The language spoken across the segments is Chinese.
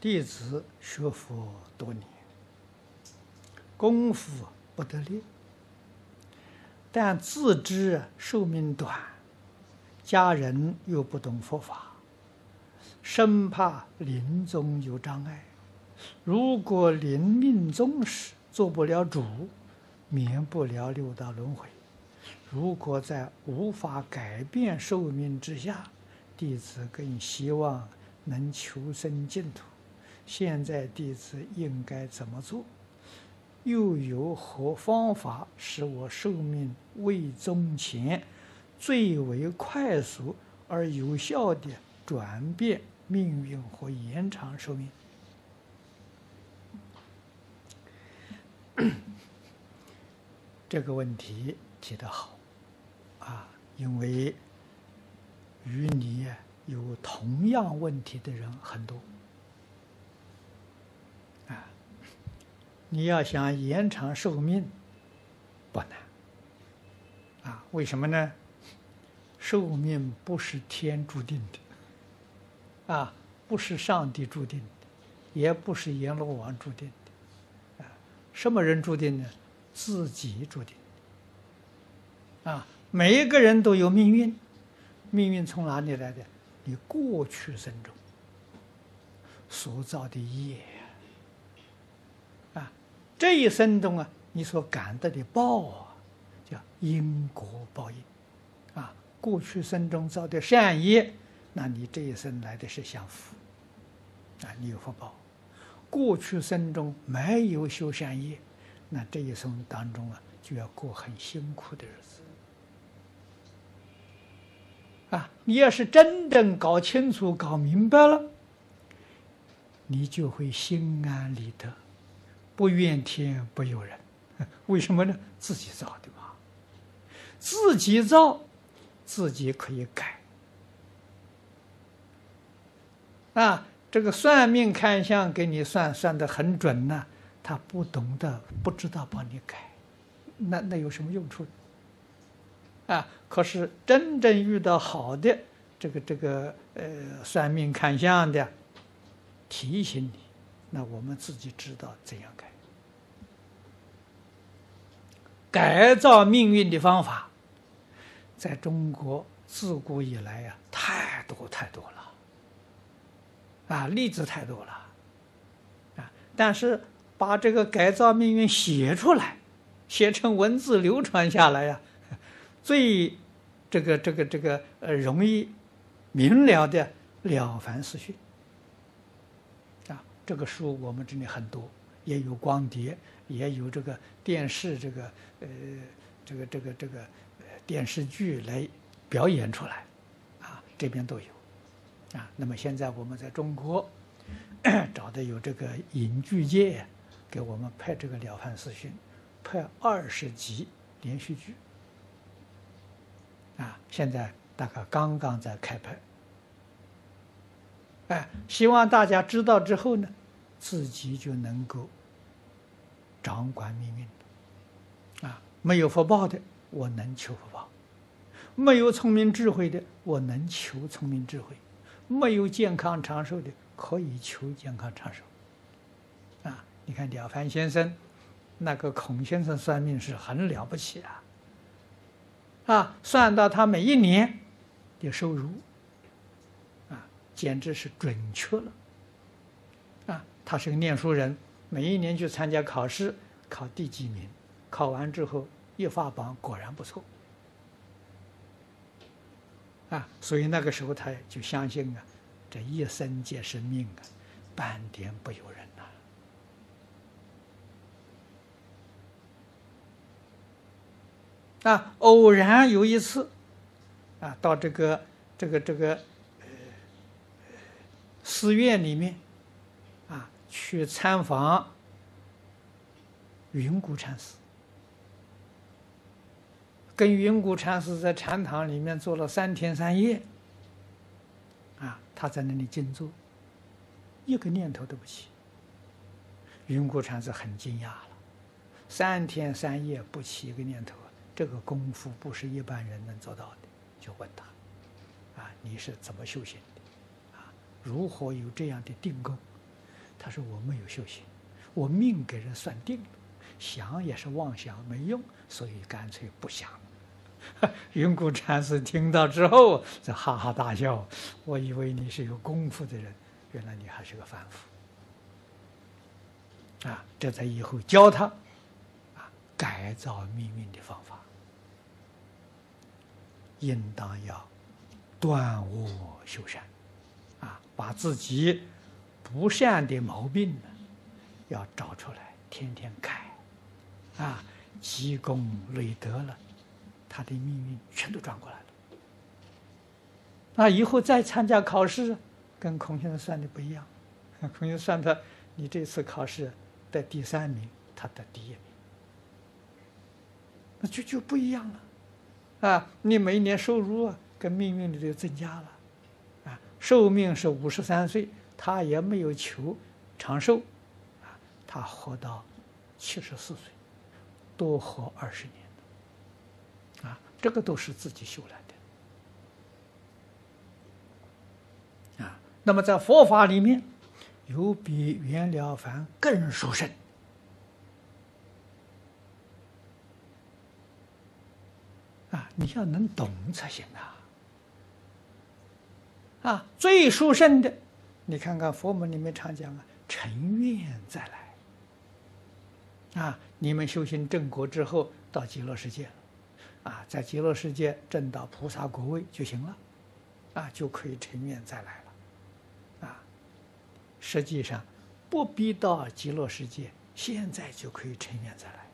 弟子学佛多年，功夫不得力，但自知寿命短，家人又不懂佛法，生怕临终有障碍。如果临命终时做不了主，免不了六道轮回。如果在无法改变寿命之下，弟子更希望能求生净土。现在弟子应该怎么做？又有何方法使我寿命未终前最为快速而有效的转变命运和延长寿命？这个问题提得好。啊，因为与你有同样问题的人很多，你要想延长寿命不难，啊，为什么呢？寿命不是天注定的，啊，不是上帝注定的，也不是阎罗王注定的，啊，什么人注定呢？自己注定，啊。每一个人都有命运，命运从哪里来的？你过去生中所造的业，这一生中啊，你所感得的报啊，叫因果报应啊。过去生中造的善业，那你这一生来的是享福啊，你有福报。过去生中没有修善业，那这一生当中啊，就要过很辛苦的日子。啊，你要是真正搞清楚、搞明白了，你就会心安理得，不怨天不尤人。为什么呢？自己造的嘛，自己造，自己可以改。啊，这个算命看相给你算算的很准呢，他不懂得、不知道帮你改，那那有什么用处？啊！可是真正遇到好的这个这个呃算命看相的，提醒你，那我们自己知道怎样改。改造命运的方法，在中国自古以来呀，太多太多了，啊，例子太多了，啊，但是把这个改造命运写出来，写成文字流传下来呀。最这个这个这个呃容易明了的《了凡四训》，这个书我们这里很多，也有光碟，也有这个电视这个呃这个这个这个电视剧来表演出来啊，这边都有啊。那么现在我们在中国 找的有这个影剧界给我们拍这个《了凡四训》，拍二十集连续剧。啊，现在大概刚刚在开拍，哎，希望大家知道之后呢，自己就能够掌管命运。啊，没有福报的，我能求福报；没有聪明智慧的，我能求聪明智慧；没有健康长寿的，可以求健康长寿。啊，你看了凡先生，那个孔先生算命是很了不起啊。啊，算到他每一年的收入，简直是准确了。啊，他是个念书人，每一年去参加考试，考第几名，考完之后一发榜，果然不错。啊，所以那个时候他就相信啊，这一生皆是命啊，半点不由人呐。啊，偶然有一次，啊，到这个这个这个寺院里面，啊，去参访云谷禅师，跟云谷禅师在禅堂里面坐了三天三夜，啊，他在那里静坐，一个念头都不起。云谷禅师很惊讶了，三天三夜不起一个念头。这个功夫不是一般人能做到的，就问他，啊，你是怎么修行的？如何有这样的定功？他说我没有修行，我命给人算定了，想也是妄想，没用，所以干脆不想了。云谷禅师听到之后，就哈哈大笑。我以为你是有功夫的人，原来你还是个凡夫。啊，这在以后教他啊改造命运的方法，应当要断恶修善，把自己。不善的毛病呢，要找出来，天天改，啊，积功累德了，他的命运全都转过来了。那以后再参加考试，跟孔先生算的不一样。孔先生算他，你这次考试得第三名，他得第一名，那就就不一样了。啊，你每年收入，跟命运里头增加了，寿命是五十三岁。他也没有求长寿，啊，他活到七十四岁，多活二十年，啊，这个都是自己修来的，啊，那么在佛法里面，有比袁了凡更殊胜，啊，你要能懂才行啊，啊，最殊胜的。你看看佛门里面常讲啊，成愿再来。啊，你们修行正果之后到极乐世界了，啊，在极乐世界证到菩萨果位就行了，啊，就可以成愿再来了，啊，实际上不必到极乐世界，现在就可以成愿再来。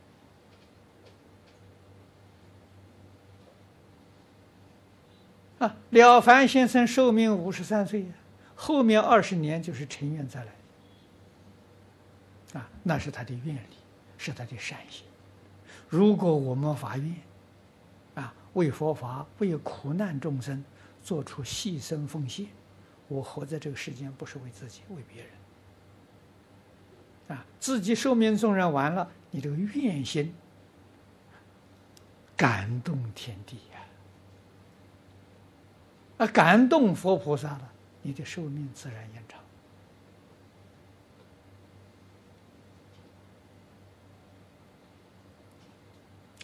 了凡先生寿命五十三岁。后面二十年就是成愿再来，啊，那是他的愿力，是他的善行。如果我们发愿，啊，为佛法、为苦难众生做出牺牲奉献，我活在这个世间不是为自己，为别人。啊，自己寿命纵然完了，你这个愿心感动天地呀，啊感动佛菩萨了。你的寿命自然延长。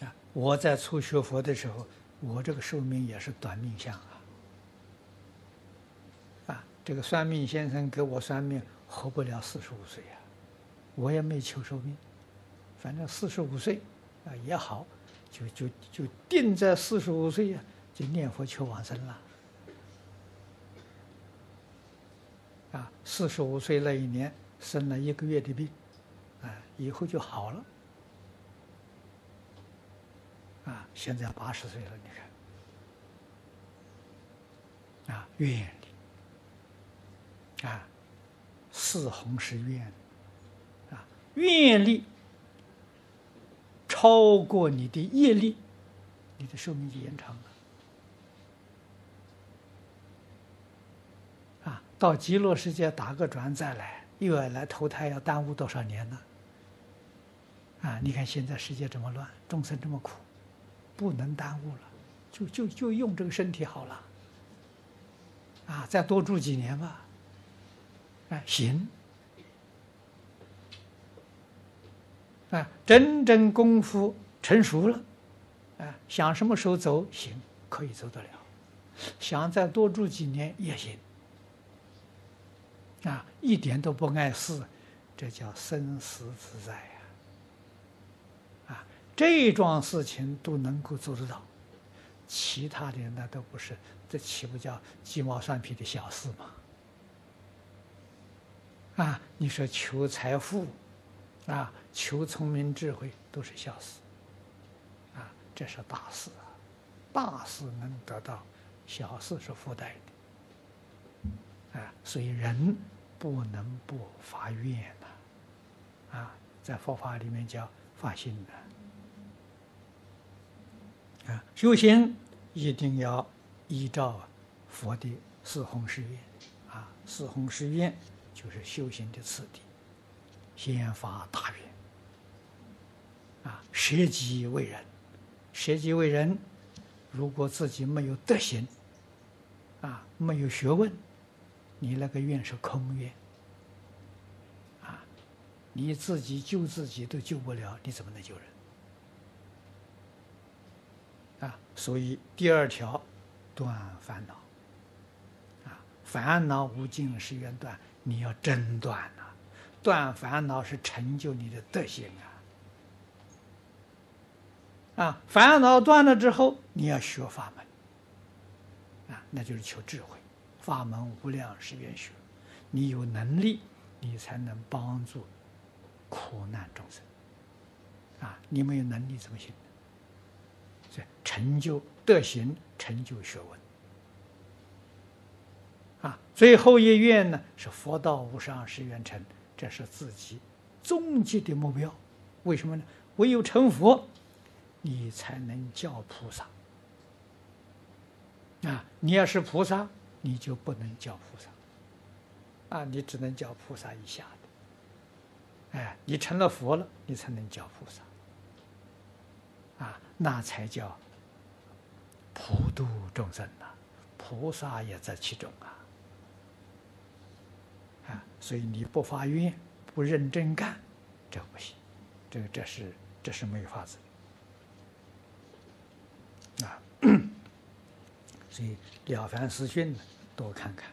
啊，我在初学佛的时候，我这个寿命也是短命相啊。啊，这个算命先生给我算命，活不了四十五岁啊。我也没求寿命，反正四十五岁啊也好，就就就定在四十五岁呀，就念佛求往生了。啊，四十五岁那一年生了一个月的病，啊，以后就好了。啊，现在八十岁了，你看，啊，愿力，啊，四弘是愿，啊，愿力超过你的业力，你的寿命就延长了。到极乐世界打个转再来，又要来投胎，要耽误多少年呢？啊！你看现在世界这么乱，众生这么苦，不能耽误了，就就就用这个身体好了。啊，再多住几年吧。啊，行。啊，真正功夫成熟了，啊，想什么时候走行，可以走得了。想再多住几年也行。啊，一点都不碍事，这叫生死自在呀！啊，这桩事情都能够做得到，其他的那都不是，这岂不叫鸡毛蒜皮的小事吗？啊，你说求财富，啊，求聪明智慧都是小事，啊，这是大事啊！大事能得到，小事是附带的，啊，所以人。不能不发愿呐，啊，在佛法里面叫发心的，啊，修行一定要依照佛的四弘誓愿，啊，四弘誓愿就是修行的次第，先发大愿，啊，舍己为人，舍己为人，如果自己没有德行，啊，没有学问。你那个愿是空愿，啊你自己救自己都救不了，你怎么能救人？啊，所以第二条，断烦恼。啊，烦恼无尽是愿断，你要真断呐、啊！断烦恼是成就你的德行啊！啊，烦恼断了之后，你要学法门。啊，那就是求智慧，法门无量誓愿学。你有能力，你才能帮助苦难众生。啊，你没有能力怎么行？这成就德行，成就学问。啊，最后一愿呢是佛道无上誓愿成，这是自己终极的目标。为什么呢？唯有成佛，你才能叫菩萨。啊，你要是菩萨，你就不能叫菩萨。啊，你只能叫菩萨以下的。哎，你成了佛了，你才能叫菩萨。啊，那才叫普度众生呐！菩萨也在其中啊！啊，所以你不发愿、不认真干，这不行，这个这是这是没有法子啊！所以《了凡四训》呢多看看，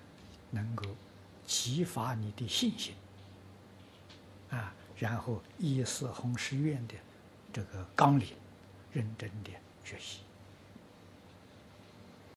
能够激发你的信心啊，然后依四弘誓愿的这个纲领。认真的学习。